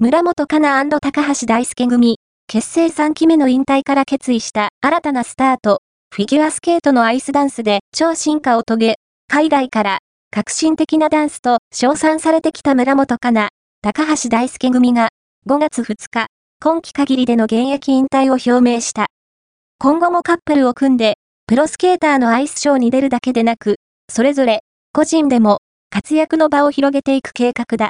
村本かな高橋大輔組、結成3期目の引退から決意した新たなスタート、フィギュアスケートのアイスダンスで超進化を遂げ、海外から革新的なダンスと称賛されてきた村本かな、高橋大輔組が5月2日、今季限りでの現役引退を表明した。今後もカップルを組んで、プロスケーターのアイスショーに出るだけでなく、それぞれ個人でも活躍の場を広げていく計画だ。